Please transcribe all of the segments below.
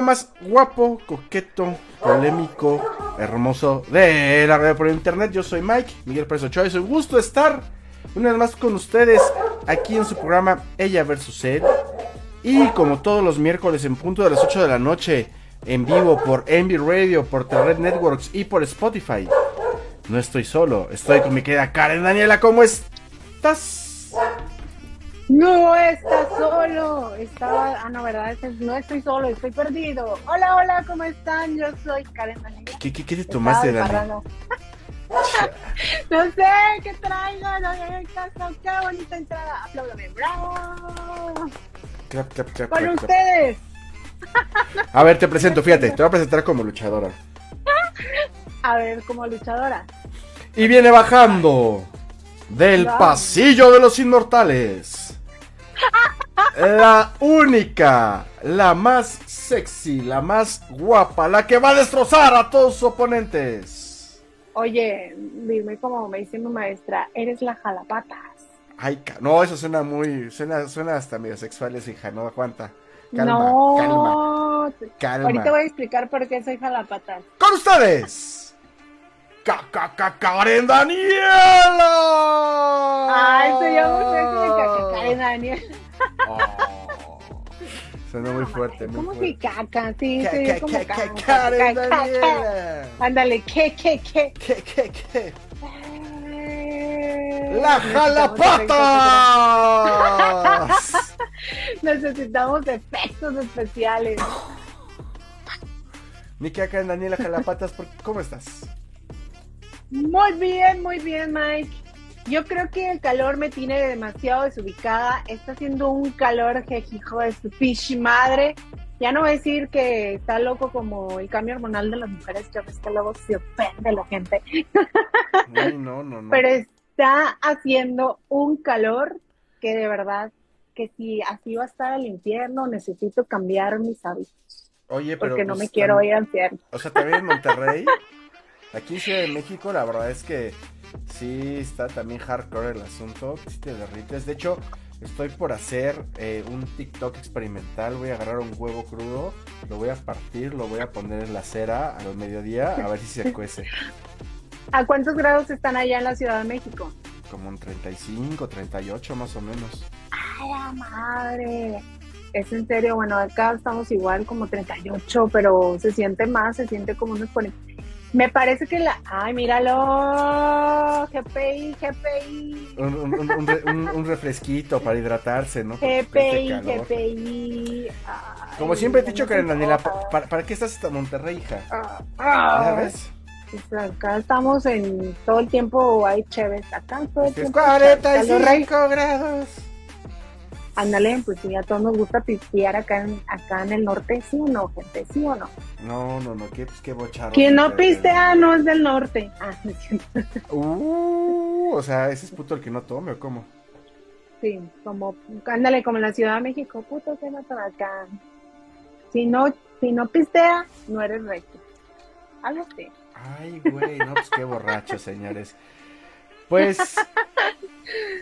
más guapo, coqueto, polémico, hermoso de la radio por internet. Yo soy Mike, Miguel Pérez Ochoa, es un gusto estar una vez más con ustedes aquí en su programa Ella vs Él. Y como todos los miércoles en punto de las 8 de la noche, en vivo por Envy Radio, por Terred Networks y por Spotify. No estoy solo, estoy con mi querida Karen Daniela, ¿cómo estás? No estás solo. Estaba. Ah, no, ¿verdad? No estoy solo, estoy perdido. Hola, hola, ¿cómo están? Yo soy Karen. ¿Qué, qué, qué te tomaste, Dani? no sé qué traigo, no sé qué bonita entrada. Apláudame, bravo. Clap, clap, clap, Con clap, clap. ustedes. A ver, te presento, fíjate, te voy a presentar como luchadora. A ver, como luchadora. Y viene bajando del pasillo de los inmortales. La única, la más sexy, la más guapa, la que va a destrozar a todos sus oponentes. Oye, dime como me dice mi maestra, eres la jalapatas. Ay, no, eso suena muy, suena, suena hasta medio sexual, esa hija, no aguanta. Calma, no. calma. Ahorita voy a explicar por qué soy jalapatas. Con ustedes, Ca- ca- ca- Karen Daniela. Ay, soy yo muy sexy, Daniel. Oh, suena muy fuerte, muy ¿Cómo fuerte. que caca? Sí, Ca- soy ca- como ca- ca- caca, Karen. Daniela. Ándale, ¿qué, qué, qué? ¿Qué, qué, qué? Eh, ¡La efectos- Necesitamos efectos especiales. Mi Karen Daniela Jalapatas, ¿por- ¿cómo estás? Muy bien, muy bien, Mike. Yo creo que el calor me tiene demasiado desubicada. Está haciendo un calor que hijo de su fish madre. Ya no voy a decir que está loco como el cambio hormonal de las mujeres, que ves que luego se ofende la gente. No, no, no. Pero está haciendo un calor que de verdad, que si así va a estar el infierno, necesito cambiar mis hábitos. Oye, pero. Porque no pues, me quiero ir al infierno. O sea, también en Monterrey. Aquí en Ciudad de México, la verdad es que sí está también hardcore el asunto. Sí te derrites. De hecho, estoy por hacer eh, un TikTok experimental. Voy a agarrar un huevo crudo, lo voy a partir, lo voy a poner en la cera al mediodía, a ver si se cuece. ¿A cuántos grados están allá en la Ciudad de México? Como un 35, 38 más o menos. ¡Ay, la madre! Es en serio, bueno, acá estamos igual como 38, pero se siente más, se siente como unos 40. Me parece que la... ¡Ay, míralo! GPI, GPI. Un, un- un- un re- un- un refresquito para hidratarse, ¿no? Porque GPI. GPI. Ay, Como siempre he dicho, Karen Daniela, importa. ¿pa- para, para qué estás hasta Monterrey, hija? Ah, ¿Ya ah. ves? Pues acá estamos en todo el tiempo hay chéves. Acá todo el Este es tiempo. hay chéves. Calor rey. 45 grados. Ándale, pues sí, a todos nos gusta pistear acá en, acá en el norte, ¿sí o no, gente? ¿Sí o no? No, no, no, qué, pues, qué bocharro. Quien no pistea no es del norte. Ah, no. Uh, o sea, ese es puto el que no tome, ¿o cómo? sí, como, ándale, como en la Ciudad de México, puto que no para acá. Si no, si no pistea, no eres recto. Algo así. Ay, güey, no, pues qué borracho, señores. Pues,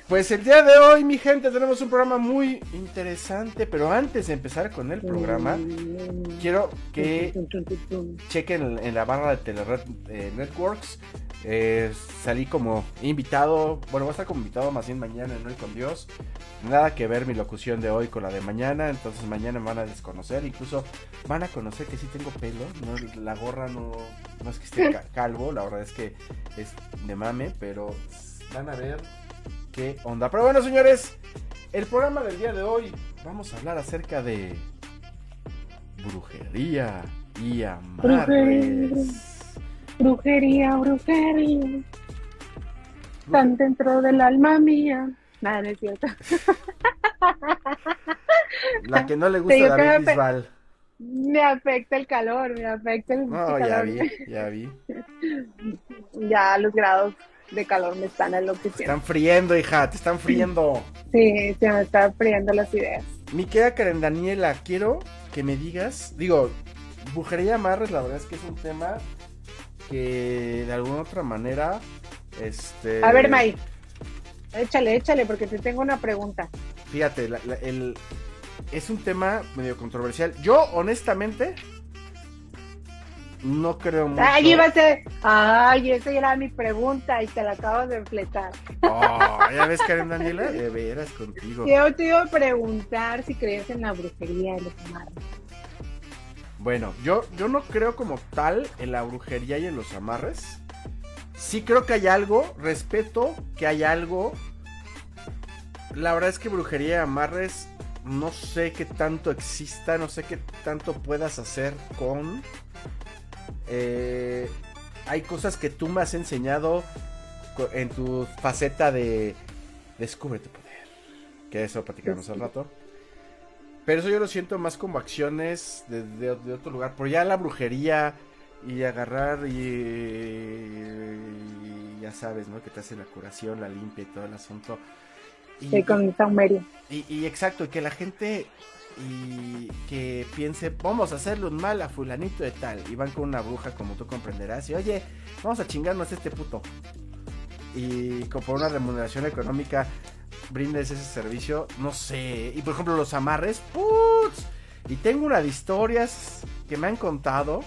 pues el día de hoy, mi gente, tenemos un programa muy interesante, pero antes de empezar con el programa, quiero que chequen en la barra de Telered eh, Networks. Eh, salí como invitado, bueno, voy a estar como invitado más bien mañana en Hoy con Dios. Nada que ver mi locución de hoy con la de mañana, entonces mañana me van a desconocer, incluso van a conocer que sí tengo pelo, no, la gorra no, no es que esté ca- calvo, la verdad es que es de mame, pero van a ver qué onda. Pero bueno, señores, el programa del día de hoy vamos a hablar acerca de brujería y amarres. Brujería, brujería. Tan dentro del alma mía. Nada, no es cierto. La que no le gusta a David me Bisbal. Me afecta el calor, me afecta el No, calor. ya vi, ya vi. Ya los grados de calor me están Te enloqueciendo. están friendo, hija, te están friendo. Sí, se me están friendo las ideas. Mi querida Karen Daniela, quiero que me digas, digo, brujería amarres, la verdad es que es un tema que de alguna otra manera, este... A ver, May, échale, échale, porque te tengo una pregunta. Fíjate, la- la- el, es un tema medio controversial. Yo, honestamente, no creo mucho. Ay, iba a ser. Ay, esa era mi pregunta y te la acabas de enfletar. Oh, ya ves, Karen Daniela, de veras contigo. Yo te iba a preguntar si crees en la brujería y los amarres. Bueno, yo, yo no creo como tal en la brujería y en los amarres. Sí creo que hay algo, respeto que hay algo. La verdad es que brujería y amarres no sé qué tanto exista, no sé qué tanto puedas hacer con... Eh, hay cosas que tú me has enseñado en tu faceta de descubre tu poder. Que eso platicamos al rato. Pero eso yo lo siento más como acciones de, otro lugar. Por ya la brujería y agarrar y, ya sabes, ¿no? Que te hace la curación, la limpia y todo el asunto. Y, sí, con y, y exacto, y que la gente y que piense, vamos a hacerle un mal a fulanito de tal. Y van con una bruja, como tú comprenderás, y oye, vamos a chingarnos a este puto. Y como por una remuneración económica brindes ese servicio, no sé. Y por ejemplo, los amarres, putz. Y tengo una de historias que me han contado.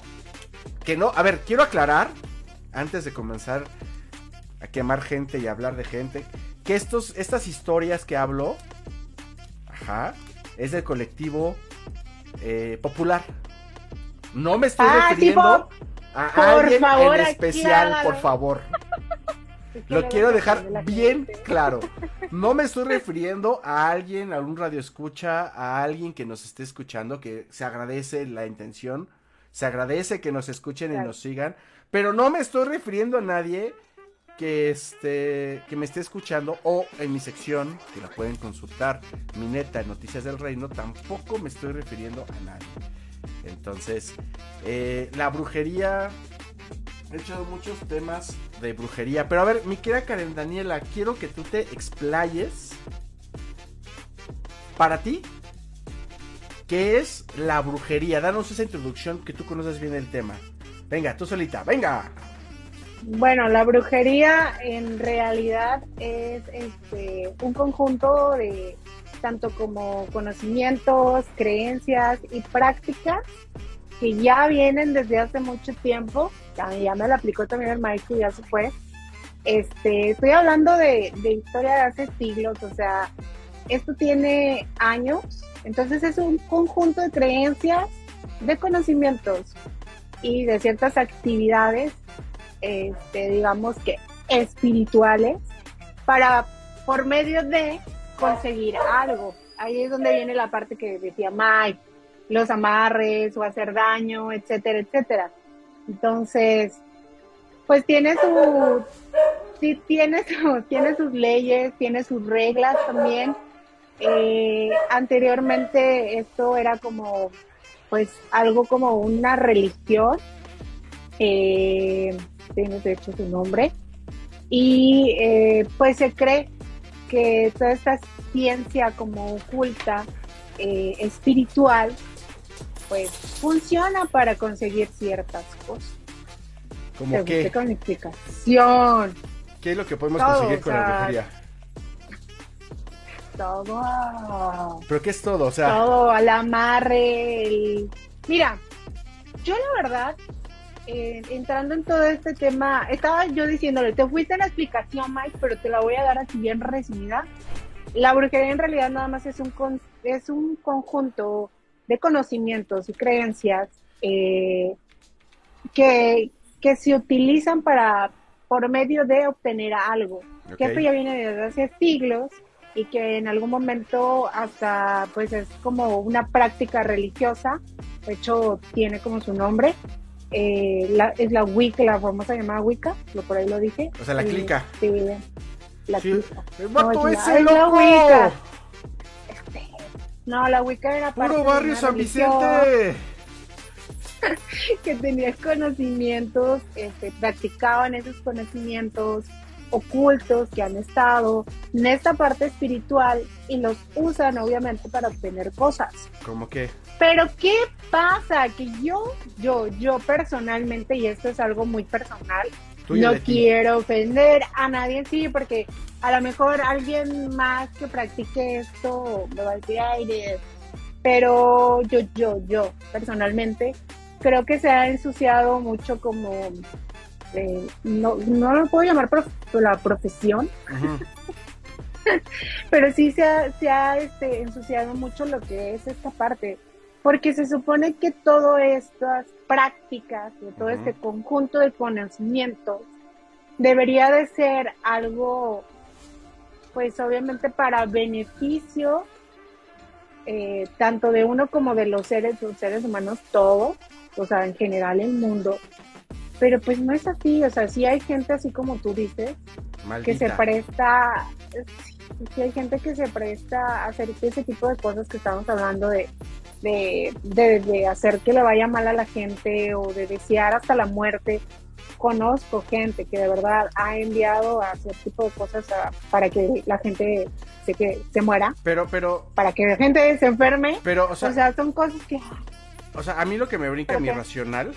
Que no, a ver, quiero aclarar, antes de comenzar a quemar gente y hablar de gente, que estos, estas historias que hablo, ajá, es del colectivo eh, popular. No me estoy ah, refiriendo a alguien en especial, por favor. Lo quiero dejar bien claro. No me estoy refiriendo a alguien, a un radio escucha, a alguien que nos esté escuchando, que se agradece la intención, se agradece que nos escuchen y nos sigan, pero no me estoy refiriendo a nadie que este que me esté escuchando o en mi sección que la pueden consultar. Mi neta noticias del reino tampoco me estoy refiriendo a nadie. Entonces eh, la brujería he hecho muchos temas de brujería. Pero a ver mi querida Karen Daniela quiero que tú te explayes para ti qué es la brujería danos esa introducción que tú conoces bien el tema. Venga tú solita venga bueno, la brujería en realidad es este, un conjunto de tanto como conocimientos, creencias y prácticas que ya vienen desde hace mucho tiempo. Ya, me lo aplicó también el maestro ya se fue. Este, estoy hablando de, de historia de hace siglos, o sea, esto tiene años, entonces es un conjunto de creencias, de conocimientos y de ciertas actividades este, digamos que espirituales, para por medio de conseguir algo. Ahí es donde viene la parte que decía Mike, los amarres o hacer daño, etcétera, etcétera. Entonces, pues tiene su, sí, tiene, tiene sus leyes, tiene sus reglas también. Eh, anteriormente esto era como, pues algo como una religión. Eh, tiene de hecho su nombre. Y eh, pues se cree que toda esta ciencia como oculta, eh, espiritual, pues funciona para conseguir ciertas cosas. ¿Cómo qué? Con explicación. ¿Qué es lo que podemos conseguir con la brujería? Todo. ¿Pero qué es todo? O sea... Todo, al amarre, Mira, yo la verdad eh, entrando en todo este tema, estaba yo diciéndole, te fuiste en la explicación, Mike, pero te la voy a dar así bien resumida. La brujería en realidad nada más es un, es un conjunto de conocimientos y creencias eh, que, que se utilizan para por medio de obtener algo. Que esto ya viene desde hace siglos y que en algún momento hasta pues es como una práctica religiosa, de hecho tiene como su nombre, eh, la, es la Wicca, la famosa llamada Wicca, lo por ahí lo dije. O sea, la clica. Sí, la clica. El no, ese loco. La Wicca. Este, no, la Wicca era parte Puro barrio San Vicente. que tenía conocimientos, este, practicaban esos conocimientos ocultos que han estado en esta parte espiritual y los usan obviamente para obtener cosas. ¿Cómo que? Pero ¿qué pasa? Que yo, yo, yo personalmente, y esto es algo muy personal, no quiero ofender a nadie, sí, porque a lo mejor alguien más que practique esto me va a decir, ay, pero yo, yo, yo, personalmente, creo que se ha ensuciado mucho como, eh, no, no lo puedo llamar la profesión, pero sí se ha, se ha este, ensuciado mucho lo que es esta parte, porque se supone que todas estas prácticas, de todo este conjunto de conocimientos, debería de ser algo, pues obviamente para beneficio eh, tanto de uno como de los seres, los seres humanos, todo, o sea, en general el mundo. Pero pues no es así, o sea, sí hay gente así como tú dices, que se presta, sí, hay gente que se presta a hacer ese tipo de cosas que estamos hablando de, de, de hacer que le vaya mal a la gente o de desear hasta la muerte conozco gente que de verdad ha enviado a hacer tipo de cosas para que la gente se, que, se muera. Pero, pero. Para que la gente se enferme. Pero, o sea. son cosas que. O sea, a mí lo que me brinca mi racional.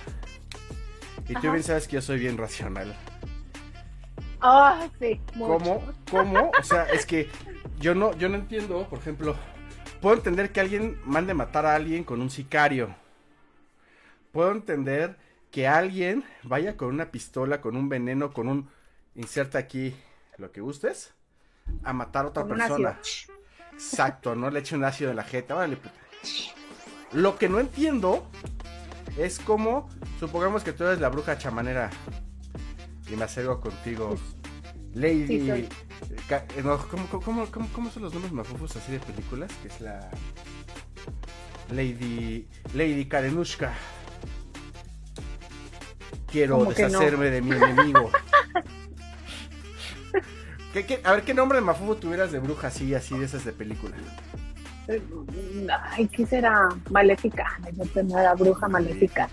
Y tú bien sabes que yo soy bien racional. Ah, sí. ¿Cómo? ¿Cómo? O sea, es que yo no, yo no entiendo, por ejemplo, puedo entender que alguien mande matar a alguien con un sicario. Puedo entender que alguien vaya con una pistola, con un veneno, con un... Inserta aquí lo que gustes, a matar a otra persona. Exacto, no le eche un ácido en la jeta, vale. Lo que no entiendo es cómo, supongamos que tú eres la bruja chamanera y me acerco contigo. Lady. Eh, ¿cómo, son los nombres mafufos así de películas? Que es la. Lady. Lady Karenushka quiero deshacerme de mi enemigo. a ver, ¿qué nombre de Mafufu tuvieras de bruja así, así de esas de película? Ay, ¿qué será? Maléfica. Yo la bruja maléfica.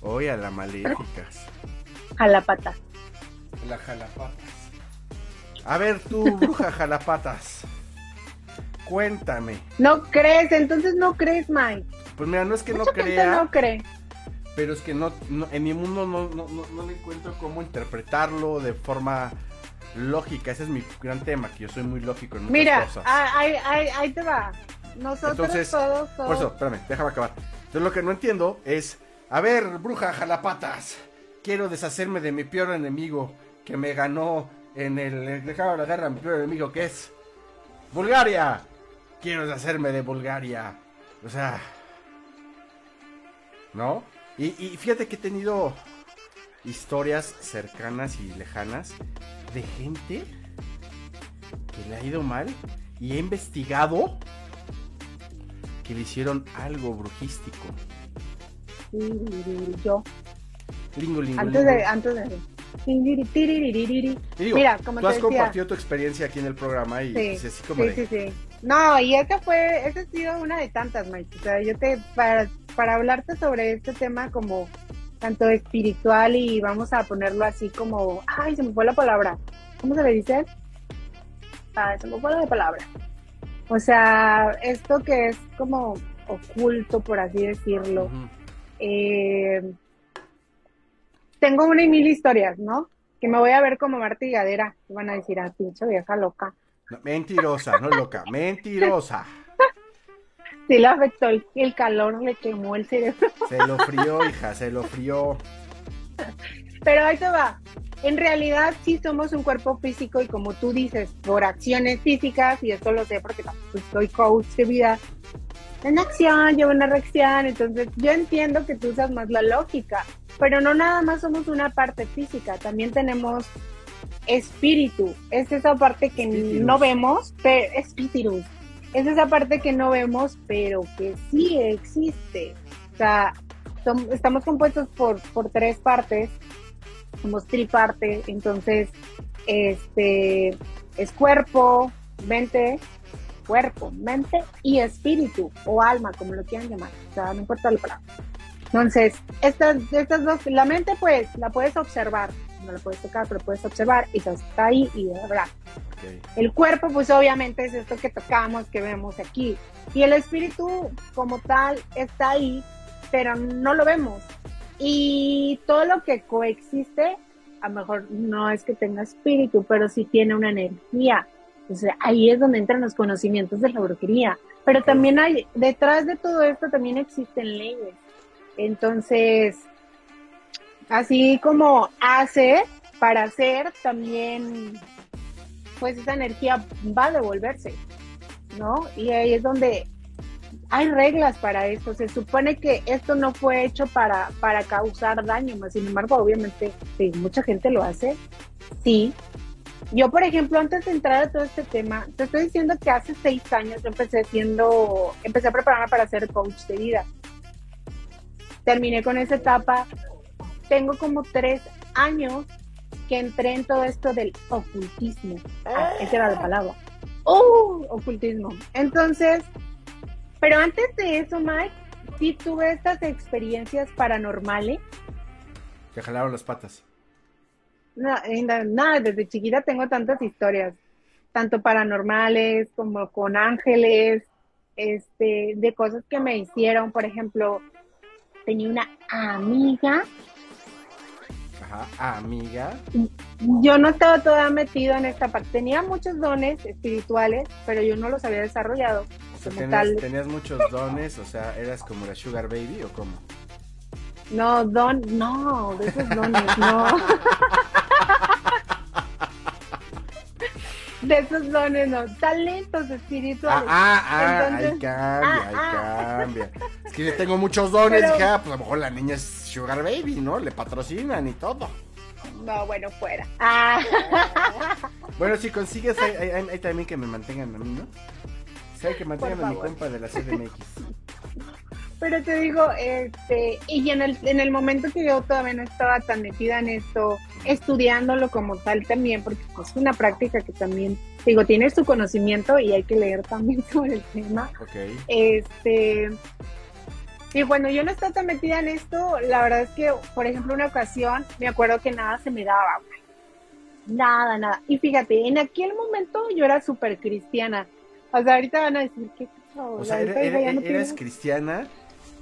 Oye, a la maléficas. Jalapatas. La jalapatas. A ver, tú, bruja jalapatas. Cuéntame. No crees, entonces no crees, Mike. Pues mira, no es que no crea. no cree pero es que no, en mi mundo no, no, no, le encuentro cómo interpretarlo de forma lógica. Ese es mi gran tema, que yo soy muy lógico en muchas Mira, cosas. Ahí, ahí, ahí te va. Nosotros Entonces, todos, Por eso, espérame, déjame acabar. Entonces lo que no entiendo es, a ver, bruja jalapatas, quiero deshacerme de mi peor enemigo que me ganó en el dejado la guerra, mi peor enemigo que es Bulgaria. Quiero deshacerme de Bulgaria. O sea, ¿no? Y, fíjate que he tenido historias cercanas y lejanas de gente que le ha ido mal y he investigado que le hicieron algo brujístico. Yo. Lingo, lingo, antes de, antes de. Mira, como tú has compartido tu experiencia aquí en el programa y sí, así como sí, sí, sí. No, y esta fue, esta ha sido una de tantas, Mike. O sea, yo te, para, para hablarte sobre este tema como tanto espiritual y vamos a ponerlo así como, ay, se me fue la palabra. ¿Cómo se le dice? Ah, se me fue la palabra. O sea, esto que es como oculto, por así decirlo. eh, tengo una y mil historias, ¿no? Que me voy a ver como martigadera. Van a decir, ah, pinche vieja loca. mentirosa, no loca, mentirosa. Sí, le afectó el, calor, le quemó el cerebro. Se lo frió, hija, se lo frió. Pero ahí te va. En realidad sí somos un cuerpo físico y como tú dices, por acciones físicas, y esto lo sé porque pues, soy coach de vida, en acción llevo una reacción, entonces yo entiendo que tú usas más la lógica, pero no nada más somos una parte física, también tenemos espíritu, es esa parte que no vemos, pero espíritu, es esa parte que no vemos, pero que sí existe. O sea, estamos compuestos por, por tres partes, somos triparte, entonces, este, es cuerpo, mente, cuerpo, mente y espíritu o alma, como lo quieran llamar. O sea, no importa la palabra. Entonces, estas, estas dos, la mente pues la puedes observar, no la puedes tocar, pero puedes observar y está ahí y verdad. El cuerpo pues obviamente es esto que tocamos, que vemos aquí. Y el espíritu como tal está ahí, pero no lo vemos. Y todo lo que coexiste, a lo mejor no es que tenga espíritu, pero sí tiene una energía. Sea, ahí es donde entran los conocimientos de la brujería. Pero también hay, detrás de todo esto también existen leyes. Entonces, así como hace para hacer, también pues esa energía va a devolverse, ¿no? Y ahí es donde hay reglas para esto. Se supone que esto no fue hecho para, para causar daño, más sin embargo, obviamente, sí, mucha gente lo hace, sí. Yo, por ejemplo, antes de entrar a todo este tema, te estoy diciendo que hace seis años yo empecé siendo, empecé a prepararme para ser coach de vida. Terminé con esa etapa. Tengo como tres años que entré en todo esto del ocultismo. Ah, esa era la palabra. ¡Oh! Ocultismo. Entonces, pero antes de eso, Mike, sí tuve estas experiencias paranormales. Te jalaron las patas. Nada, desde chiquita tengo tantas historias, tanto paranormales como con ángeles, este, de cosas que me hicieron. Por ejemplo, tenía una amiga. Ajá, amiga. Yo no estaba toda metida en esta parte. Tenía muchos dones espirituales, pero yo no los había desarrollado tenías, muchos dones, o sea, ¿eras como la Sugar Baby o cómo? No, don, no, de esos dones, no. de esos dones, no. Talentos espirituales. Ah, ah, ah ahí cambia, ahí ah, ah. cambia. Que yo tengo muchos dones, Pero... dije, pues a lo mejor la niña es Sugar Baby, ¿no? Le patrocinan y todo. No, bueno, fuera. Bueno, si consigues, hay también que me mantengan a mí, ¿no? Sí, que mantengan mi compa de la CDMX. Pero te digo, este, y en el, en el momento que yo todavía no estaba tan metida en esto, estudiándolo como tal también, porque es una práctica que también, digo, tiene su conocimiento y hay que leer también sobre el tema. Okay. Este, y bueno, yo no estaba tan metida en esto, la verdad es que, por ejemplo, una ocasión, me acuerdo que nada se me daba, Nada, nada. Y fíjate, en aquel momento yo era súper cristiana. O sea, ahorita van a decir, ¿qué O sea, eres cristiana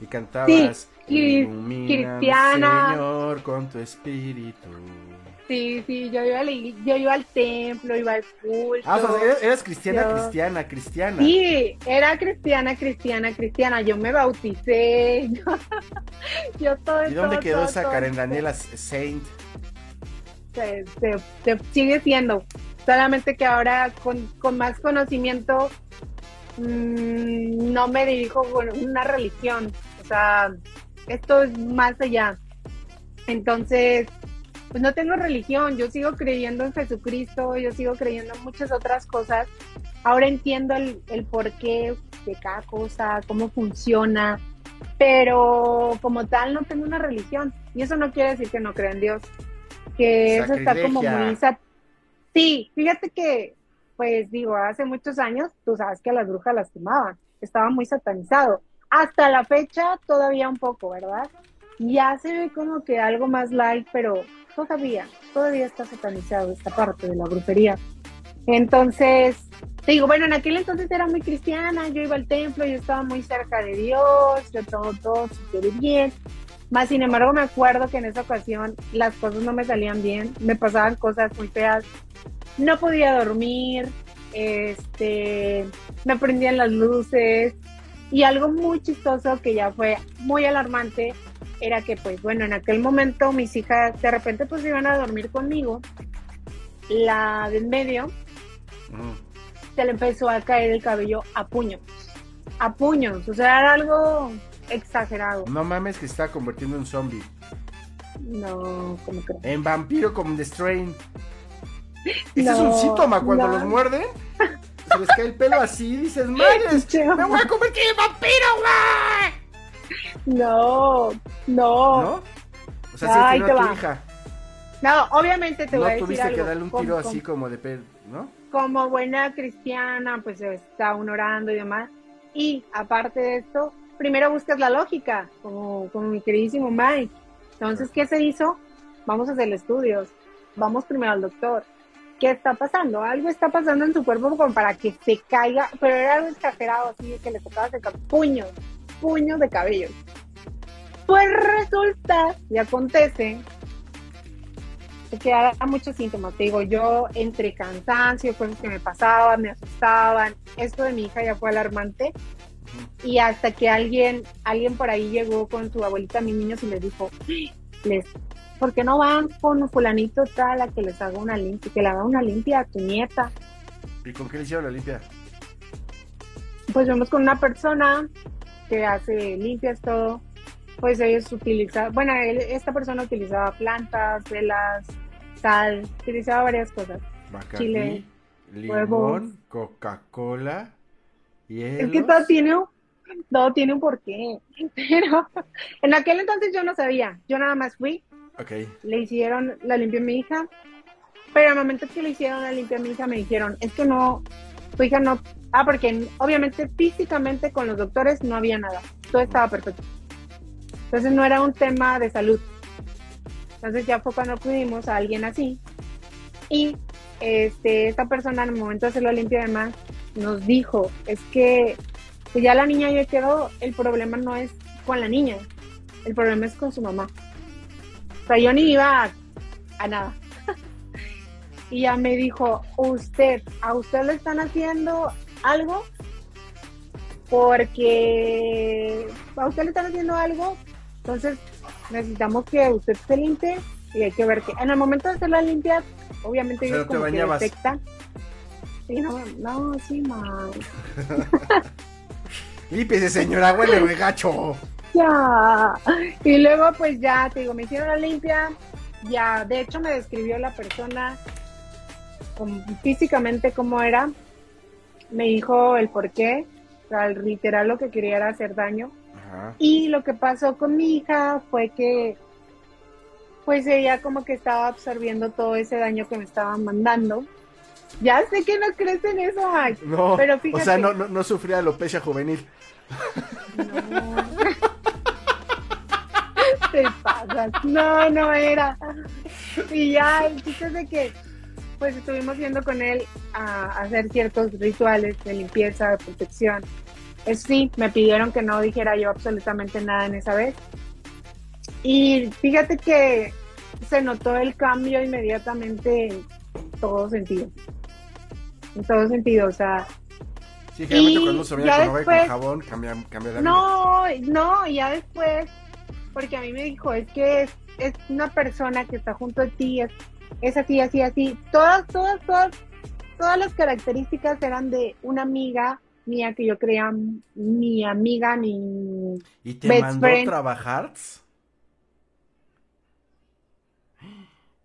y cantabas sí, cristiana. Señor, con tu espíritu. Sí, sí, yo iba, yo iba al templo, iba al culto. Ah, o sea, eras, cristiana, cristiana, cristiana. Sí, era cristiana, cristiana, cristiana. Yo me bauticé. Yo, todo ¿Y dónde quedó esa Karen Daniela Saint? Se, se, sigue siendo. Solamente que ahora con, con más conocimiento Mm, no me dirijo con una religión, o sea, esto es más allá. Entonces, pues no tengo religión, yo sigo creyendo en Jesucristo, yo sigo creyendo en muchas otras cosas. Ahora entiendo el, el porqué de cada cosa, cómo funciona, pero como tal no tengo una religión. Y eso no quiere decir que no crea en Dios, que eso está como muy... Sí, fíjate que pues digo, hace muchos años, tú sabes que a las brujas las quemaban, estaba muy satanizado. Hasta la fecha todavía un poco, ¿verdad? Ya se ve como que algo más light, pero todavía, todavía está satanizado esta parte de la brujería. Entonces, te digo, bueno, en aquel entonces era muy cristiana, yo iba al templo, yo estaba muy cerca de Dios, yo todo, todo súper bien. Más sin embargo, me acuerdo que en esa ocasión las cosas no me salían bien, me pasaban cosas muy feas no podía dormir, este, me prendían las luces y algo muy chistoso que ya fue muy alarmante era que pues bueno, en aquel momento mis hijas de repente pues iban a dormir conmigo, la de en medio se le empezó a caer el cabello a puños, a puños, o sea, era algo exagerado. No mames que se está convirtiendo en zombie. No, ¿cómo crees? En vampiro como The Strain. Ese es un síntoma cuando los muerden. Se les cae el pelo así y dices, madres, me voy a convertir en vampiro, güey. No, no. ¿No? O sea, si es tu hija. No, obviamente te voy a decir. No tuviste que darle un tiro así como de pelo, ¿no? Como buena cristiana, pues está un orando y demás. Y aparte de esto, primero buscas la lógica, como, como mi queridísimo Mike. Entonces, ¿qué se hizo? Vamos a hacer estudios. Vamos primero al doctor ¿qué está pasando? Algo está pasando en su cuerpo como para que se caiga, pero era algo exagerado, así que le tocaba sacar puños, puños de cabello. Pues resulta y acontece que era muchos síntomas. Te digo, yo entre cansancio, cosas que me pasaban, me asustaban, esto de mi hija ya fue alarmante. Y hasta que alguien, alguien por ahí llegó con su abuelita a mis niños y les dijo, les, ¿por qué no van con fulanito tal a que les haga una limpia, que le haga una limpia a tu nieta? ¿Y con qué le hicieron la limpia? Pues vemos con una persona que hace limpias todo. Pues ellos utilizaban, bueno, esta persona utilizaba plantas, velas, sal, utilizaba varias cosas. Bacardi, Chile, limón, Coca-Cola, Es que todo tiene, todo tiene un porqué. Pero en aquel entonces yo no sabía. Yo nada más fui. Okay. Le hicieron la limpia a mi hija. Pero al momento que le hicieron la limpia a mi hija me dijeron, es que no, tu hija no... Ah, porque obviamente físicamente con los doctores no había nada. Todo estaba perfecto. Entonces no era un tema de salud. Entonces ya fue cuando acudimos a alguien así. Y este, esta persona en el momento de hacer la limpia además nos dijo, es que pues ya la niña ya quedó, el problema no es con la niña, el problema es con su mamá. O sea, yo ni iba a, nada. y ya me dijo, usted, ¿a usted le están haciendo algo? Porque a usted le están haciendo algo, entonces necesitamos que usted se limpie y hay que ver que en el momento de hacer la limpia, obviamente yo como que detecta. Sí, no, no, sí, ma. Lípiese, señora, huele de gacho. Ya. Y luego, pues ya, te digo, me hicieron la limpia. Ya, de hecho, me describió la persona físicamente cómo era. Me dijo el por qué. O sea, literal lo que quería era hacer daño. Y lo que pasó con mi hija fue que, pues ella como que estaba absorbiendo todo ese daño que me estaban mandando. Ya sé que no crees en eso, No, pero fíjate. O sea, no, no, no sufría alopecia juvenil. No. Te pasas. No, no era. Y ya, el chiste es de que, pues estuvimos yendo con él a hacer ciertos rituales de limpieza, de protección. Eso sí, me pidieron que no dijera yo absolutamente nada en esa vez. Y fíjate que se notó el cambio inmediatamente en todo sentido. En todo sentido, o sea, Sí, generalmente cuando se veía con, después, con jabón, cambia, cambia la No, vida. no, ya después, porque a mí me dijo, es que es, es una persona que está junto a ti, es, es así, así, así. Todas, todas, todas, todas las características eran de una amiga mía que yo creía mi amiga, mi ¿Y te mandó trabajar?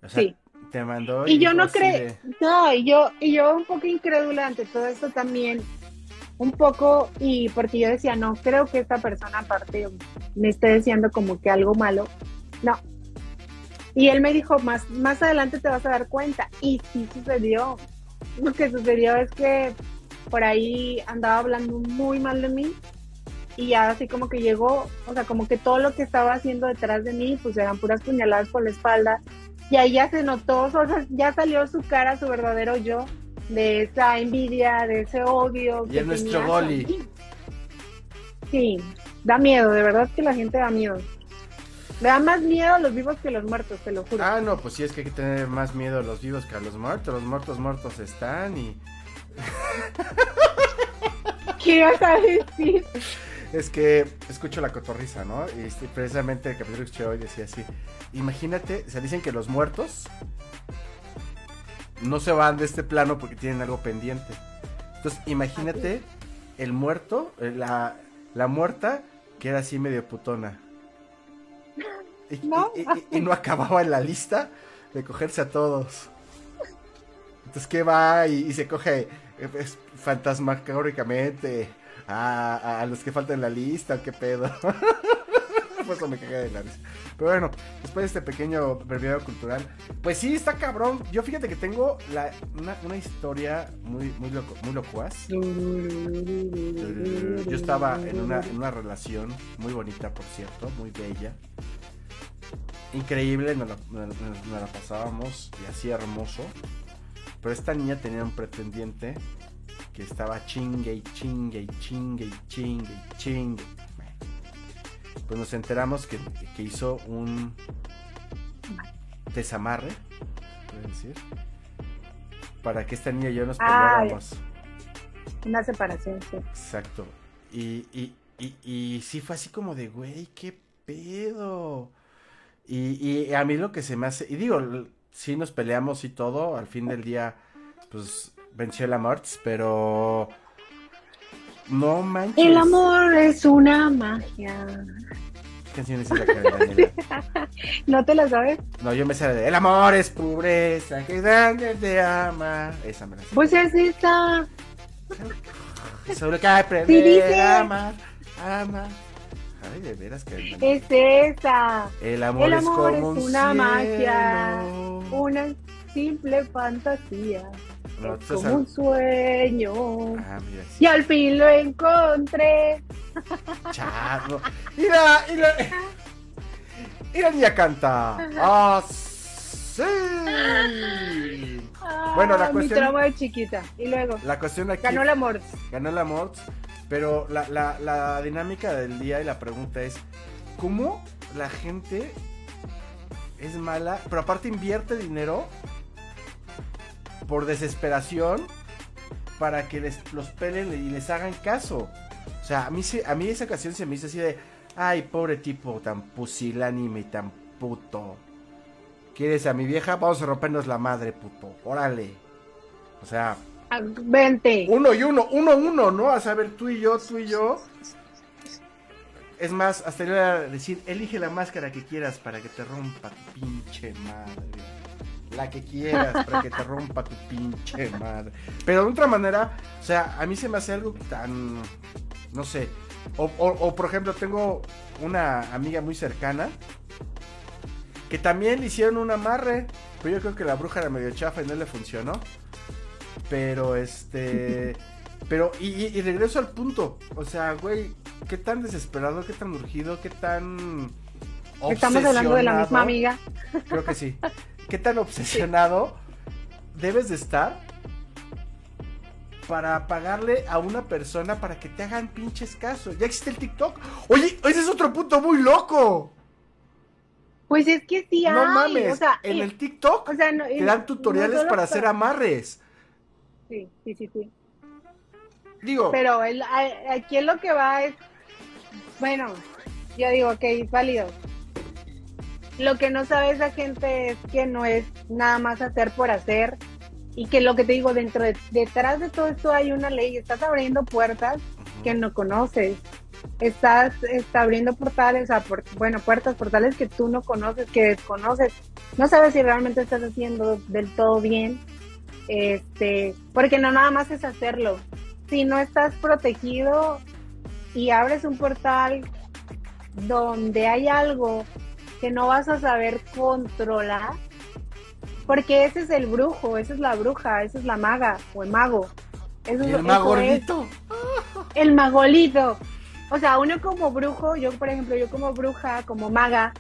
sí. Te mandó y, yo no creo, no, y yo, y yo un poco incrédula ante todo esto también, un poco y porque yo decía, no, creo que esta persona aparte me esté diciendo como que algo malo. No. Y él me dijo, más, más adelante te vas a dar cuenta. Y sí sucedió. Lo que sucedió es que por ahí andaba hablando muy mal de mí y ya así como que llegó, o sea, como que todo lo que estaba haciendo detrás de mí, pues eran puras puñaladas por la espalda. Y ahí ya se notó, o sea, ya salió su cara, su verdadero yo de esa envidia, de ese odio. Y nuestro boli. Sí, da miedo, de verdad que la gente da miedo. Le da más miedo a los vivos que a los muertos, te lo juro. Ah, no, pues sí, es que hay que tener más miedo a los vivos que a los muertos. Los muertos muertos están y... ¿Qué vas a decir? Es que escucho la cotorriza, ¿no? Y precisamente el capítulo que escuché hoy decía así. Imagínate, se dicen que los muertos no se van de este plano porque tienen algo pendiente. Entonces, imagínate el muerto, eh, la, la muerta, que era así medio putona. Y ¿No? Y, no acababa en la lista de cogerse a todos. Entonces, ¿qué va? Y, se coge eh, fantasmagóricamente a, a, los que faltan en la lista, ¿qué pedo? eso me cagué de la. Pero bueno, después de este pequeño breviario cultural, pues sí, está cabrón. Yo fíjate que tengo la, una, historia muy, muy, loco, muy locuaz. Yo estaba en una, en una relación muy bonita, por cierto, muy bella. Increíble, nos la, la pasábamos y así hermoso. Pero esta niña tenía un pretendiente que estaba chingue y chingue y chingue y chingue y chingue pues nos enteramos que, hizo un desamarre, puede decir, para que esta niña y yo nos peleáramos. Una separación, sí. Exacto. Y, y, y, y sí fue así como de, güey, qué pedo. Y, y a mí lo que se me hace, y digo, sí nos peleamos y todo, al fin del día, pues venció el amor, pero no manches. El amor es una magia. ¿Qué canción es esa que ¿No te la sabes? No, yo me sé de El amor es pobreza, que grande te ama. Esa me la sé. Pues es esta. Solo que aprender Sí, dice. a amar, amar. Ay, de veras que Es esa. El amor, El es amor como es un una magia. cielo. Una simple fantasía. No, es como un sueño. Ah, mira, sí. Y al fin lo encontré. Chavo. Mira, mira. Mira, niña canta. Ah, sí. Bueno, la cuestión- Mi de chiquita. Y luego, La cuestión aquí. ganó el amor. ganó el amor. Pero la, la, la dinámica del día y la pregunta es: ¿Cómo la gente es mala? Pero aparte invierte dinero por desesperación para que les, los pelen y les hagan caso. O sea, a mí, se- a mí esa ocasión se me hizo así de: Ay, pobre tipo tan pusilánime y tan puto. ¿Quieres a mi vieja? Vamos a rompernos la madre, puto. Órale. O sea, Ah, Vente. uno y uno, uno, uno, ¿no? A saber, tú y yo, tú y yo. Es más, hasta le voy a decir, elige la máscara que quieras para que te rompa tu pinche madre. La que quieras para que te rompa tu pinche madre. Pero de otra manera, o sea, a mí se me hace algo tan, no sé. O, o- o, por ejemplo, tengo una amiga muy cercana que también le hicieron un amarre. Pero yo creo que la bruja era medio chafa y no le funcionó. Pero este. Pero, y, y- y regreso al punto. O sea, güey, qué tan desesperado, qué tan urgido, qué tan. Estamos hablando de la misma amiga. Creo que sí. ¿Qué tan obsesionado debes de estar para pagarle a una persona para que te hagan pinches caso? Ya existe el TikTok. Oye, ese es otro punto muy loco. Pues es que sí hay. no mames. O sea, en eh, el TikTok o sea, no- te dan tutoriales no para hacer amarres. Sí, sí, sí, sí. Digo, Pero el, a- aquí lo que va es, bueno, yo digo, ok, es válido. Lo que no sabe esa gente es que no es nada más hacer por hacer y que lo que te digo, dentro de, detrás de todo esto hay una ley, estás abriendo puertas que no conoces, estás, está abriendo portales, sea, por- bueno, puertas, portales que tú no conoces, que desconoces, no sabes si realmente estás haciendo del todo bien, este, porque no nada más es hacerlo, si no estás protegido y abres un portal donde hay algo que no vas a saber controlar, porque ese es el brujo, esa es la bruja, esa es la maga o el mago. Eso, el es gordito. el magolito. O sea, uno como brujo, yo por ejemplo, yo como bruja, como maga,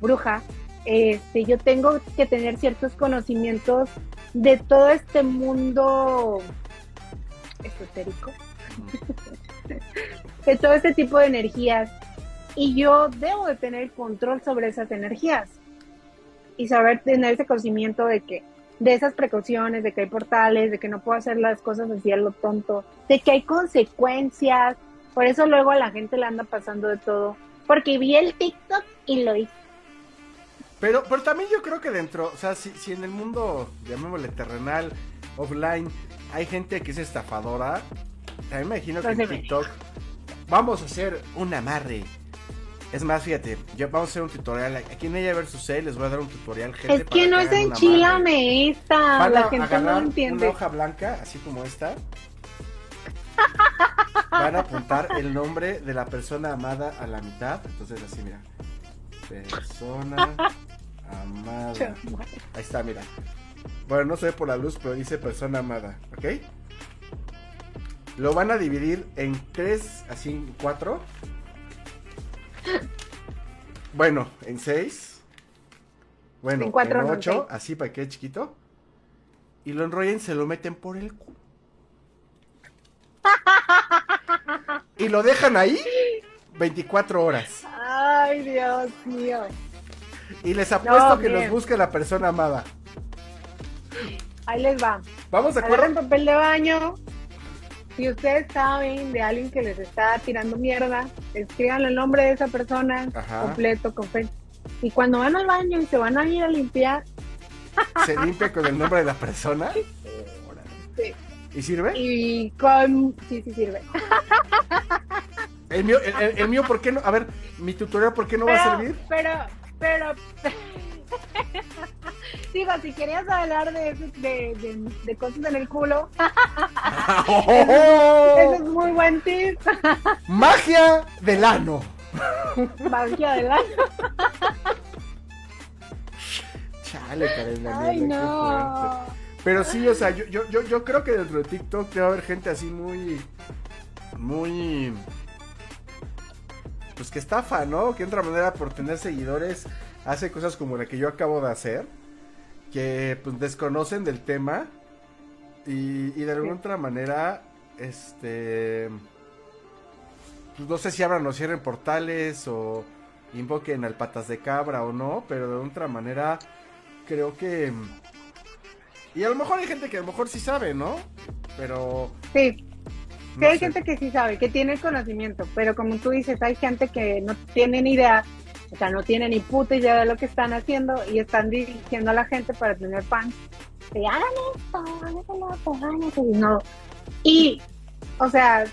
bruja, este, yo tengo que tener ciertos conocimientos de todo este mundo esotérico, de todo este tipo de energías. Y yo debo de tener control sobre esas energías y saber tener ese conocimiento de que de esas precauciones, de que hay portales, de que no puedo hacer las cosas así a lo tonto, de que hay consecuencias. Por eso luego a la gente le anda pasando de todo. Porque vi el TikTok y lo hice. Pero, pero también yo creo que dentro, o sea, si, si en el mundo, llamémosle terrenal, offline, hay gente que es estafadora, también me imagino que en. TikTok vamos a hacer un amarre. Es más, fíjate, yo vamos a hacer un tutorial. Aquí en ella versus él les voy a dar un tutorial. Gente, Es que no es enchilame esta. Van La a gente no lo una entiende. hoja blanca, así como esta. Van a apuntar el nombre de la persona amada a la mitad. Entonces así, mira. Persona amada. Ahí está, mira. Bueno, no se ve por la luz, pero dice persona amada, ¿ok? Lo van a dividir en tres, así en cuatro. Bueno, en seis. Bueno, En en, cuatro, no, en ocho, seis. así para que quede chiquito. Y lo enrollen, se lo meten por el culo. y lo dejan ahí 24 horas. Ay, Dios mío. Y les apuesto No, que los busque la persona amada. Ahí les va. ¿Vamos de acuerdo? Agarren papel de baño. Si ustedes saben de alguien que les está tirando mierda, escriban el nombre de esa persona Ajá. completo, con fe. Y cuando van al baño y se van a ir a limpiar, Se limpia con el nombre de la persona. Sí. ¿Y sirve? y con... Sí, sí sirve. El mío, el, el- el mío, ¿por qué no? A ver, mi tutorial, ¿por qué no va a servir? Pero, pero... Digo, si querías hablar de, de, de, de cosas en el culo, ese es muy buen tip. Magia del ano. Magia del año. Chale, Karen Daniela, Ay, no. Pero sí, o sea, yo, yo, yo, yo creo que dentro de TikTok debe haber gente así muy. Muy. Pues que estafa, ¿no? Que de otra manera por tener seguidores hace cosas como la que yo acabo de hacer. Que pues desconocen del tema. Y, y de alguna Sí. otra manera. Este. Pues no sé si abran o cierren portales o invoquen al patas de cabra o no. Pero de otra manera. Creo que. Y a lo mejor hay gente que a lo mejor sí sabe, ¿no? Pero. Sí, hay sé. gente que sí sabe, que tiene el conocimiento, pero como tú dices, hay gente que no tiene ni idea, o sea, no tiene ni puta idea de lo que están haciendo y están dirigiendo a la gente para tener fans. Que hagan esto, hagan esto, hagan esto", y no. Y, o sea,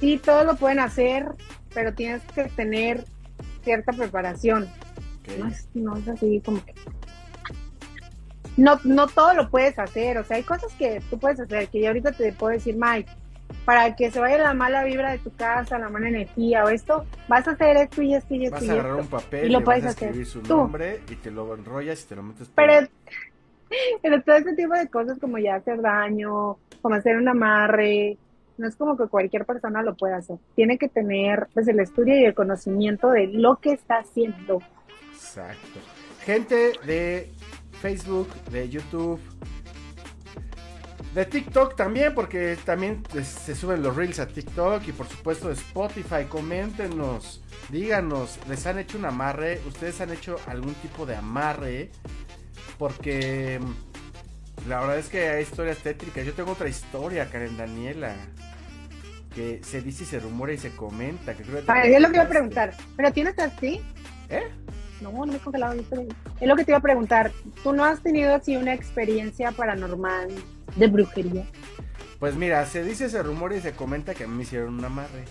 sí, todos lo pueden hacer, pero tienes que tener cierta preparación. No es, no es así como que. No, no todo lo puedes hacer, o sea, hay cosas que tú puedes hacer, que yo ahorita te puedo decir, Mike, para que se vaya la mala vibra de tu casa, la mala energía o esto, vas a hacer esto y esto y esto Vas a agarrar un papel Y lo puedes vas a hacer escribir su tú. nombre y te lo enrollas y te lo metes por Pero, pero todo ese tipo de cosas como ya hacer daño, como hacer un amarre, no es como que cualquier persona lo pueda hacer. Tiene que tener pues el estudio y el conocimiento de lo que está haciendo. Exacto. Gente de Facebook, de YouTube, de TikTok también, porque también pues, se suben los reels a TikTok y por supuesto de Spotify. Coméntenos, díganos, ¿les han hecho un amarre? ¿Ustedes han hecho algún tipo de amarre? Porque mm, la verdad es que hay historias tétricas. Yo tengo otra historia, Karen Daniela. Que se dice y se rumora y se comenta. Que creo que A ver, te es lo que iba a preguntar. ¿Pero tienes así? ¿Eh? No, no me he congelado. Es lo que te iba a preguntar. ¿Tú no has tenido así una experiencia paranormal de brujería? Pues mira, se dice, se rumora y se comenta que a mí me hicieron un amarre.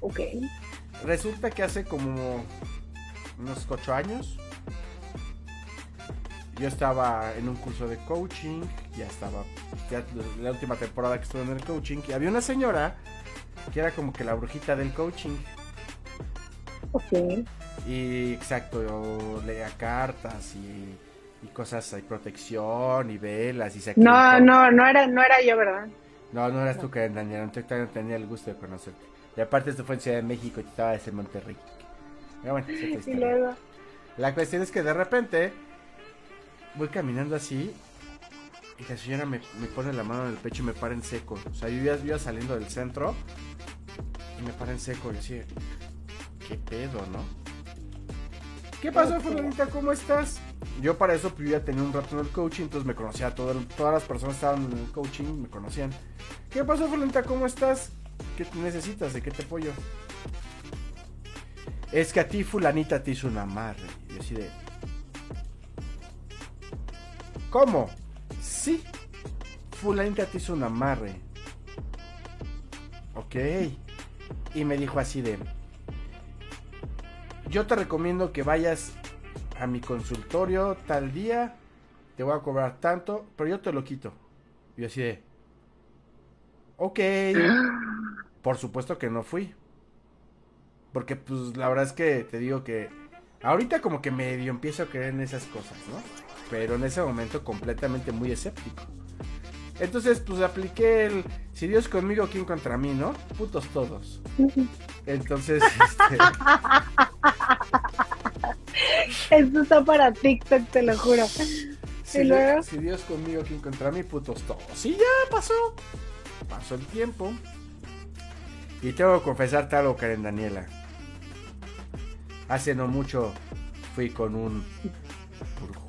Ok. Resulta que hace como unos ocho años yo estaba en un curso de coaching, ya estaba ya la última temporada que estuve en el coaching y había una señora que era como que la brujita del coaching Ok. y exacto, yo leía cartas y, y cosas, hay protección y velas y se No, no, no era, no era yo, ¿verdad? No, no eras tú, Karen Daniela, no, no tenía el gusto de conocerte. Y aparte esto fue en Ciudad de México y tú estabas en Monterrey. Pero bueno, Y luego. La cuestión es que de repente voy caminando así y la señora me, me pone la mano en el pecho y me para en seco. O sea, yo yo iba saliendo del centro y me para en seco y así, ¿qué pedo, no? ¿Qué pasó. Fulanita? ¿Cómo estás? Yo para eso pues, yo tenía un rato en el coaching, entonces me conocía a todo todas las personas que estaban en el coaching, me conocían. ¿Qué pasó, Fulanita? ¿Cómo estás? ¿Qué necesitas? ¿De qué te apoyo? Es que a ti fulanita te hizo un amarre. Y así de... ¿Cómo? Sí. Fulanita te hizo un amarre. Ok. Y me dijo así de... Yo te recomiendo que vayas a mi consultorio tal día. Te voy a cobrar tanto, pero yo te lo quito. Y yo así de... Ok. Por supuesto que no fui. Porque pues la verdad es que te digo que ahorita como que medio empiezo a creer en esas cosas, ¿no? Pero en ese momento completamente muy escéptico. Entonces pues apliqué el si Dios conmigo, ¿quién contra mí, no? Putos todos. Entonces, este, Esto está para TikTok, te lo juro. si, ¿Y luego? si Dios conmigo, ¿quién contra mí? Putos todos. Y ya pasó. Pasó el tiempo. Y tengo que confesarte algo, Karen Daniela. Hace no mucho fui con un brujo.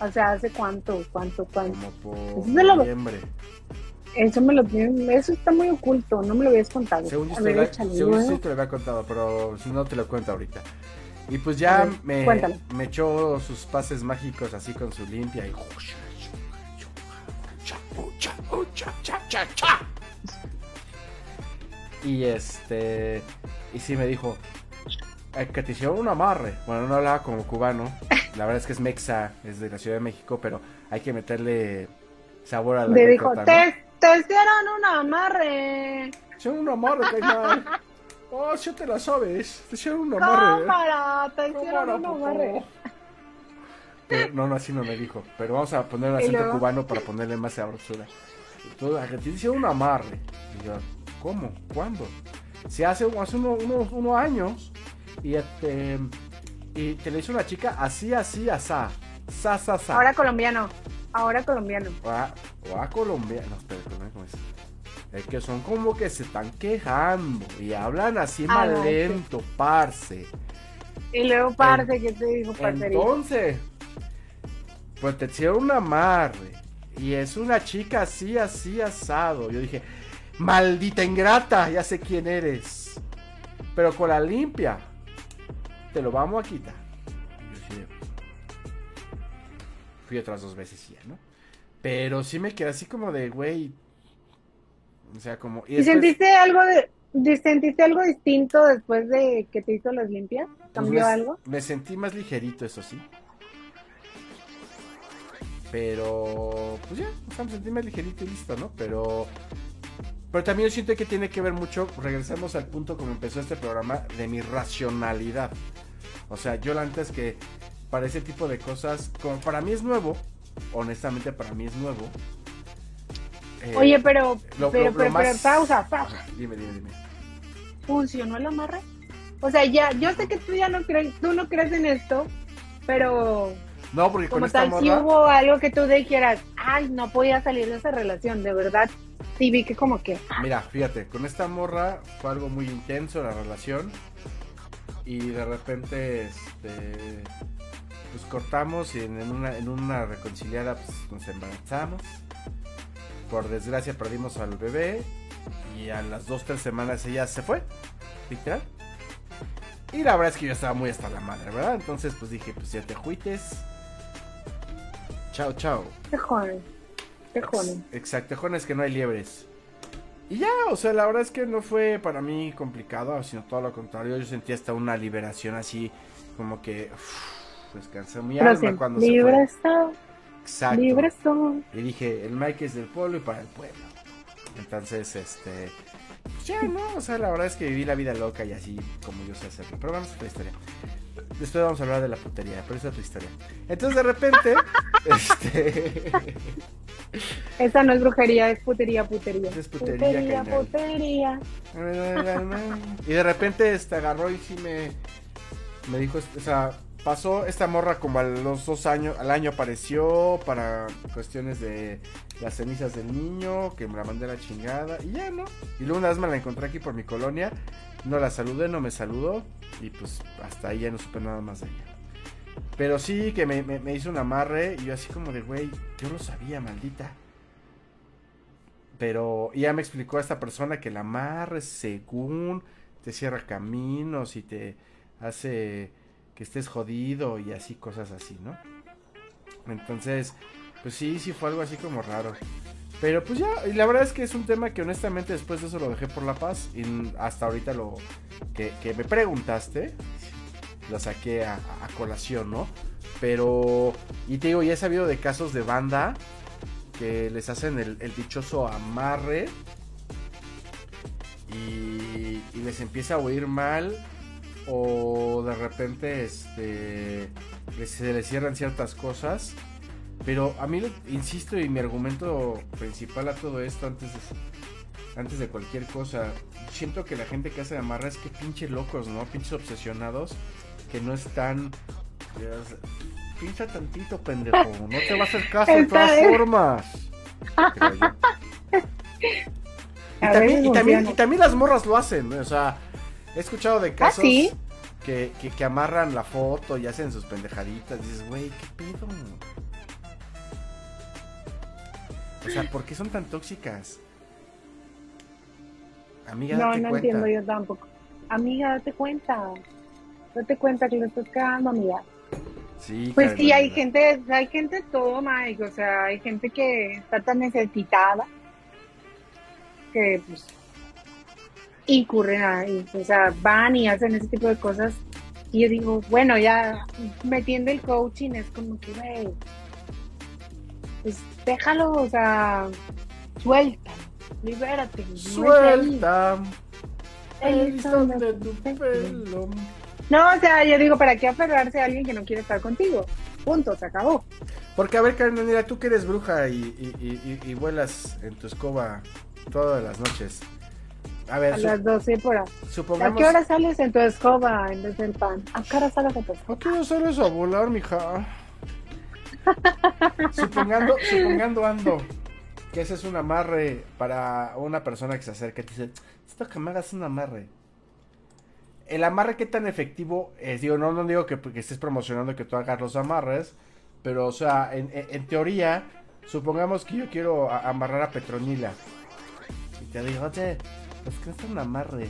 O sea, ¿hace cuánto? ¿Cuánto? ¿Cuánto? Como por noviembre. Eso me lo eso está muy oculto, no me lo habías contado. Según yo, te lo había contado, pero si no te lo cuento ahorita. Y pues ya me, me echó sus pases mágicos así con su limpia y y este y sí me dijo que te hicieron un amarre. Bueno, no hablaba como cubano. La verdad es que es mexa, es de la Ciudad de México, pero hay que meterle sabor a la Le dijo, te, te hicieron un amarre. Te hicieron un amarre, carnal. Oh, si te la sabes. Te hicieron un amarre. Cámara, te hicieron un amarre. no, no, así no me dijo. Pero vamos a poner un acento cubano para ponerle más sabrosura. Entonces, te hicieron un amarre. Y yo, ¿cómo? ¿Cuándo? Se hace, hace unos, unos, años. Y este. Y te le hizo una chica así, así, asá. Sa, sa, sa. Ahora colombiano. Ahora colombiano. O a, o a colombiano. No, espera, ¿cómo es? Es que son como que se están quejando y hablan así ah, más lento, parce. Y luego, parce, ¿qué te dijo, parcería? Entonces, pues te hicieron un amarre. Y es una chica así, así, asado. Yo dije, maldita ingrata, ya sé quién eres. Pero con la limpia, te lo vamos a quitar. Fui otras dos veces ya, ¿no? Pero sí me quedé así como de, güey, o sea, como... ¿Y, sentiste algo de, sentiste algo distinto después de que te hizo las limpias? Pues ¿Cambió algo? Me sentí más ligerito, eso sí. Pero, pues ya, o sea, me sentí más ligerito y listo, ¿no? Pero, pero también yo siento que tiene que ver mucho, regresamos al punto como empezó este programa, de mi racionalidad. O sea, yo la antes que para ese tipo de cosas, como para mí es nuevo, honestamente para mí es nuevo, eh, Oye, pero, pero, pero, pausa, pausa. Dime, dime, dime. ¿Funcionó el amarre? O sea, ya, yo sé que tú ya no crees, tú no crees en esto, pero no, porque como tal, si hubo algo que tú dijeras, ay, no podía salir de esa relación, de verdad, sí vi que como que... Mira, fíjate, con esta morra fue algo muy intenso la relación y de repente, este, pues cortamos y en una, en una reconciliada pues, nos embarazamos por desgracia perdimos al bebé y a las dos, tres semanas ella se fue, literal. Y la verdad es que yo estaba muy hasta la madre, ¿verdad? Entonces pues dije, pues ya te juites. Chao, chao. Tejones. Tejones. Exacto, tejones que no hay liebres. Y ya, o sea, la verdad es que no fue para mí complicado, sino todo lo contrario. Yo sentí hasta una liberación así, como que descansé mi alma cuando se fue. Exacto. Libres son. Y dije, el Mike es del pueblo y para el pueblo. Entonces, este. Pues ya, ¿no? O sea, la verdad es que viví la vida loca y así como yo sé hacerlo. Pero vamos a otra historia. Después vamos a hablar de la putería, pero esa es otra historia. Entonces, de repente, este. Esa no es brujería, es putería, putería. Es putería, putería, putería. Y de repente, este agarró y sí me. Me dijo, o sea, pasó esta morra como a los dos años, al año apareció para cuestiones de las cenizas del niño, que me la mandé a la chingada y ya, ¿no? Y luego una vez me la encontré aquí por mi colonia, no la saludé, no me saludó y pues hasta ahí ya no supe nada más de ella. Pero sí que me, me hizo un amarre y yo así como de, güey, yo lo sabía, maldita. Pero ya me explicó a esta persona que el amarre según te cierra caminos y te hace que estés jodido y así, cosas así, ¿no? Entonces, pues sí, sí fue algo así como raro. Pero pues ya, y la verdad es que es un tema que honestamente después de eso lo dejé por la paz y hasta ahorita lo que, me preguntaste, lo saqué a, colación, ¿no? Pero, y te digo, ya he sabido de casos de banda que les hacen el, dichoso amarre y, y les empieza a oír mal o de repente este se le cierran ciertas cosas. Pero a mí, insisto, y mi argumento principal a todo esto, antes de, antes de cualquier cosa, siento que la gente que hace amarra es que pinche locos, ¿no? Pinches obsesionados, que no están... Pincha tantito, pendejo, no te va a hacer caso de todas formas. Y también, y, también, y también, las morras lo hacen, o sea, He escuchado de ¿Ah, casos que, que, amarran la foto y hacen sus pendejaditas. Dices, güey, ¿qué pedo? O sea, ¿por qué son tan tóxicas? Amiga, no, date no cuenta. entiendo yo tampoco. Amiga, date cuenta. Date cuenta que lo estás cagando, amiga. Sí, Pues sí, hay gente, hay gente todo, Mike. O sea, hay gente que está tan necesitada que pues incurren ahí. O sea, van y hacen ese tipo de cosas. Y yo digo, bueno, ya metiendo el coaching es como que, güey, pues déjalo, o sea, suelta, libérate. Suelta el El son son de de tu tu pelo. No, o sea, yo digo, ¿para qué aferrarse a alguien que no quiere estar contigo? Punto, se acabó. Porque, a ver, Karen, mira, tú que eres bruja y, y, y- y- y vuelas en tu escoba todas las noches. A ver, A las 12 por ahí. ¿A supongamos... qué hora sales en tu escoba en vez del pan? ¿A qué hora sales en tu escoba? ¿A qué hora sales a volar, mija? supongando, supongando ando que ese es un amarre para una persona que se acerca y te dice, esto que me hagas un amarre. El amarre, ¿qué tan efectivo es? Digo, no, no digo que, que estés promocionando que tú hagas los amarres, pero, o sea, en, en- en teoría, supongamos que yo quiero a- amarrar a Petronila. Y te digo, oye, pues que es un amarre.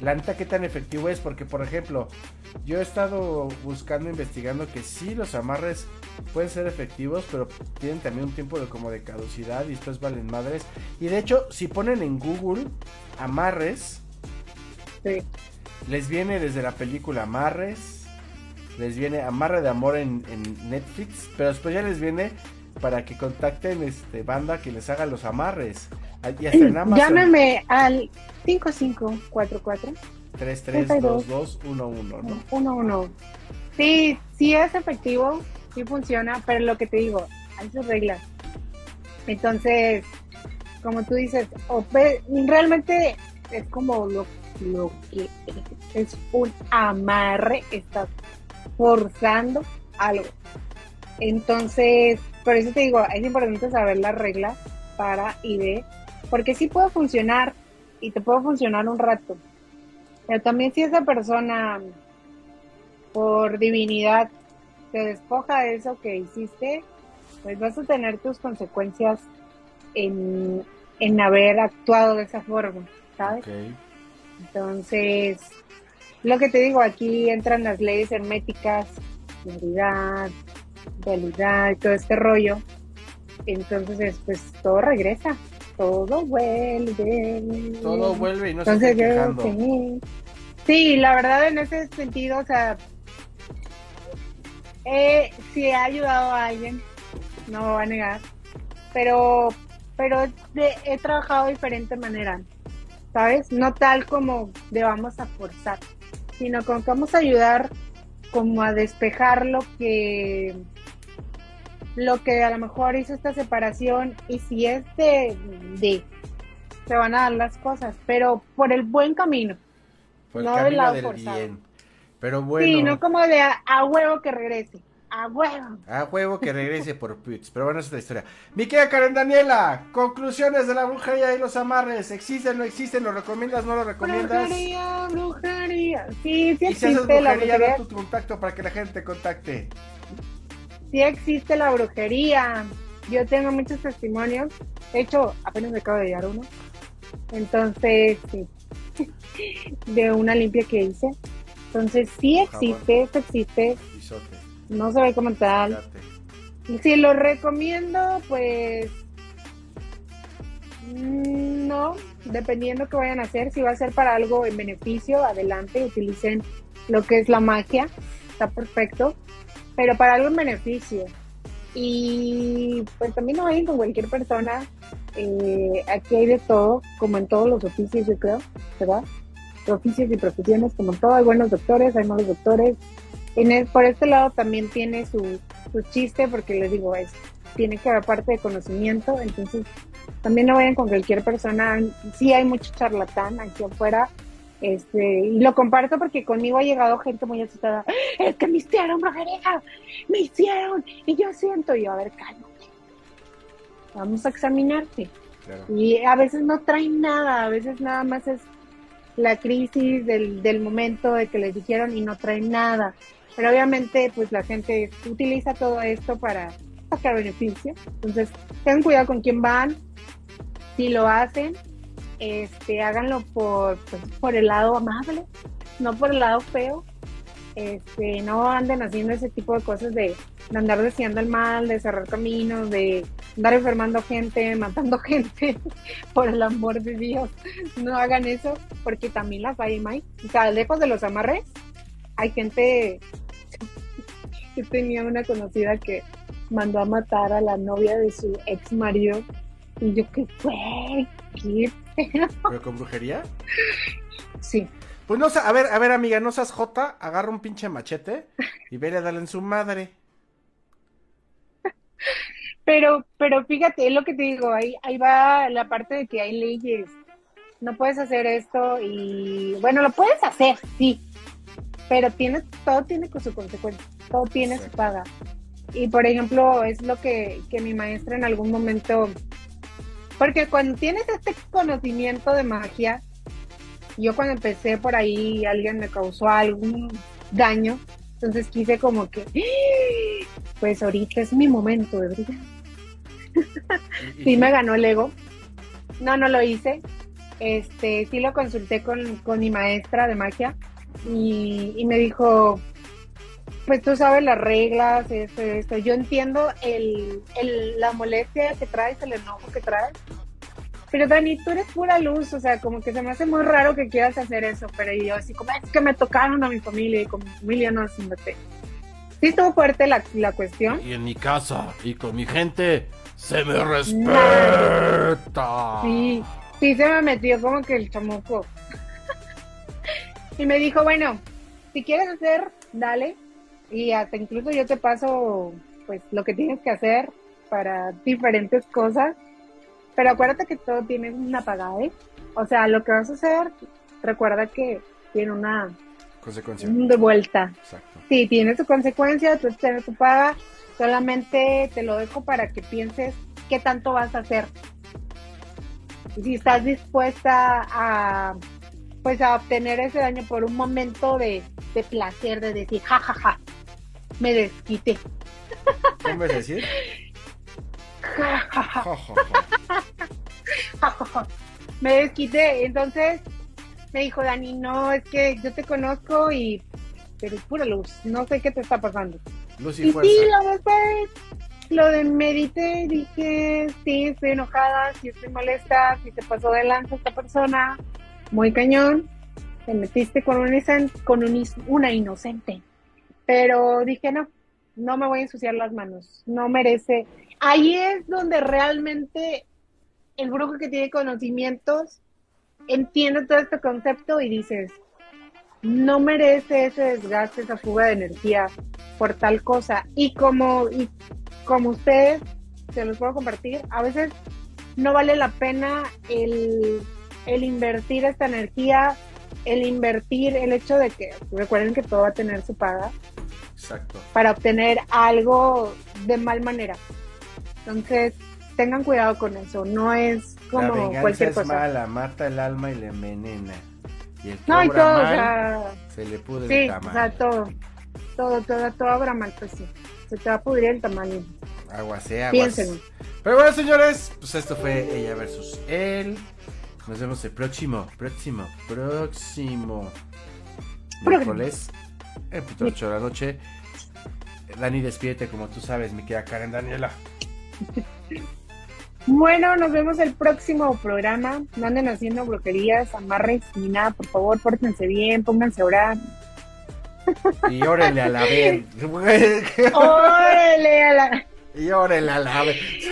La neta, ¿qué tan efectivo es? Porque, por ejemplo, yo he estado buscando, investigando que sí, los amarres pueden ser efectivos, pero tienen también un tiempo de como de caducidad y después valen madres. Y de hecho, si ponen en Google amarres, Sí. les viene desde la película Amarres, les viene Amarre de Amor en, en Netflix, pero después ya les viene para que contacten este banda que les haga los amarres. Y hasta en Amazon Llámame al 5544 332211, ¿no? 11. Sí, sí es efectivo, sí funciona, pero lo que te digo, hay sus reglas. Entonces, como tú dices, realmente es como lo, lo que es, es un amarre, estás forzando algo. Entonces, por eso te digo, es importante saber las reglas para y de, porque sí puede funcionar y te puede funcionar un rato, pero también si esa persona por divinidad te despoja de eso que hiciste, pues vas a tener tus consecuencias en, en haber actuado de esa forma, ¿sabes? Entonces, lo que te digo, aquí entran las leyes herméticas, realidad, realidad y todo este rollo. Entonces, pues todo regresa, todo vuelve. Todo vuelve y no se está quejando. sí. La verdad en ese sentido, o sea, eh, si he ayudado a alguien, no me voy a negar, pero, pero de- he trabajado de diferente manera, ¿sabes? No tal como de vamos a forzar, sino como que vamos a ayudar como a despejar lo que lo que a lo mejor hizo esta separación y si es de, de se van a dar las cosas, pero por el buen camino. Por el no del camino lado del forzado. bien. Pero bueno, Sí, no como de a, a huevo que regrese. A huevo. a huevo que regrese por pits. Pero bueno, es la historia. Mi querida Karen Daniela, conclusiones de la brujería y los amarres. ¿Existen, no existen? ¿Lo recomiendas, no lo recomiendas? Brujería, brujería. Sí, sí Y si haces existe la brujería, brujería. da tu contacto para que la gente te contacte. Sí existe la brujería. Yo tengo muchos testimonios. De hecho, apenas me acabo de llegar uno. Entonces, sí. De una limpia que hice. Entonces, sí existe, esto existe. No se ve como tal. Si lo recomiendo, pues mm, no, dependiendo que vayan a hacer, si va a ser para algo en beneficio, adelante, utilicen lo que es la magia, está perfecto, pero para algo en beneficio. Y pues también no vayan con cualquier persona, eh, aquí hay de todo, como en todos los oficios, yo creo, ¿verdad? Oficios y profesiones, como en todo, hay buenos doctores, hay malos doctores. En el- por este lado también tiene su, su chiste porque les digo es tiene que haber parte de conocimiento entonces también no vayan con cualquier persona sí hay mucho charlatán aquí afuera este y lo comparto porque conmigo ha llegado gente muy asustada es que me hicieron brujería me hicieron y yo siento y yo a ver cálmate vamos a examinarte Claro. y a veces no traen nada a veces nada más es la crisis del, del momento de que les dijeron y no traen nada pero obviamente pues la gente utiliza todo esto para, sacar beneficio. Entonces, tengan cuidado con quién van. Si lo hacen, este, háganlo por, pues, por el lado amable, no por el lado feo. Este, no anden haciendo ese tipo de cosas de, andar deseando el mal, de cerrar caminos, de andar enfermando gente, matando gente, por el amor de Dios. No hagan eso, porque también las hay, Mike. O sea, lejos de los amarres, hay gente. Yo tenía una conocida que mandó a matar a la novia de su ex marido. Y yo, ¿qué fue? ¿Qué ¿Pero con brujería? Sí. Pues no, a ver, a ver, amiga, no seas jota, agarra un pinche machete y vele a darle en su madre. Pero, pero fíjate, es lo que te digo, ahí, ahí va la parte de que hay leyes. No puedes hacer esto y, bueno, lo puedes hacer, sí, pero tiene, todo tiene su consecuencia, todo tiene su paga. Y por ejemplo, es lo que, que mi maestra en algún momento, porque cuando tienes este conocimiento de magia, yo cuando empecé por ahí alguien me causó algún daño, entonces quise como que, ¡Ah! pues ahorita es mi momento de brillar. sí me ganó el ego. No, no lo hice. Este, sí lo consulté con, con mi maestra de magia y, y, me dijo, pues tú sabes las reglas, esto, esto. Yo entiendo el, el, la molestia que traes, el enojo que traes. Pero Dani, tú eres pura luz, o sea, como que se me hace muy raro que quieras hacer eso, pero yo así como, es que me tocaron a mi familia y con mi familia no, haciéndote. Sí estuvo fuerte la, la cuestión. Y en mi casa y con mi gente se me respeta. Sí, sí se me metió como que el chamuco. y me dijo, bueno, si quieres hacer, dale. Y hasta incluso yo te paso pues lo que tienes que hacer para diferentes cosas. Pero acuérdate que todo tiene una pagada, ¿eh? O sea, lo que vas a hacer, recuerda que tiene una consecuencia de vuelta. Exacto. Sí, tiene su consecuencia, tú tienes tu paga. Solamente te lo dejo para que pienses qué tanto vas a hacer. Si estás dispuesta a pues a obtener ese daño por un momento de, de placer, de decir, jajaja, ja, ja, me desquité. ¿Qué me decir? Me desquité. Entonces me dijo Dani, no, es que yo te conozco y pero es pura luz, no sé qué te está pasando. Luz y, y fuerza. sí, lo después lo de medité, dije, sí, estoy enojada, sí estoy molesta, si te pasó de lanza esta persona, muy cañón, te metiste con, un, con un, una inocente. Pero dije, no, no me voy a ensuciar las manos, no merece. Ahí es donde realmente el brujo que tiene conocimientos entiende todo este concepto y dices, no merece ese desgaste, esa fuga de energía por tal cosa. Y como, y como ustedes, se los puedo compartir, a veces no vale la pena el, el invertir esta energía, el invertir el hecho de que, recuerden que todo va a tener su paga. Exacto. Para obtener algo de mal manera. Entonces, tengan cuidado con eso, no es como la cualquier es cosa. mala, mata el alma y le envenena. Y el que no, y todo, mal, o sea, se le pudre sí, el tamal. o sea, todo, todo, todo, todo obra mal, pues sí, se te va a pudrir el tamaño. Aguas, eh, aguas. Piénsenlo. Pero bueno, señores, pues esto fue ella versus él. Nos vemos el próximo, próximo, próximo miércoles, en punto 8 de la noche. Dani, despídete como tú sabes, mi querida Karen Daniela. Bueno, nos vemos el próximo programa. No anden haciendo brujerías, amarres ni nada, por favor, pórtense bien, pónganse a orar. Y órele a la vez. órale a la. Y órele a la vez.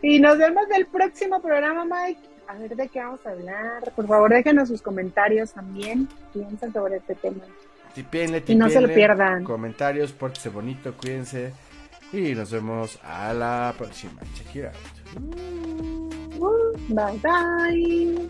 Y nos vemos el próximo programa, Mike. A ver de qué vamos a hablar. Por favor, déjenos sus comentarios también. Piensen sobre este tema. Tipenle, tipenle. Y no se lo pierdan. Comentarios, pórtense bonito, cuídense. Y nos vemos a la próxima. Shakira. Uh, bye bye.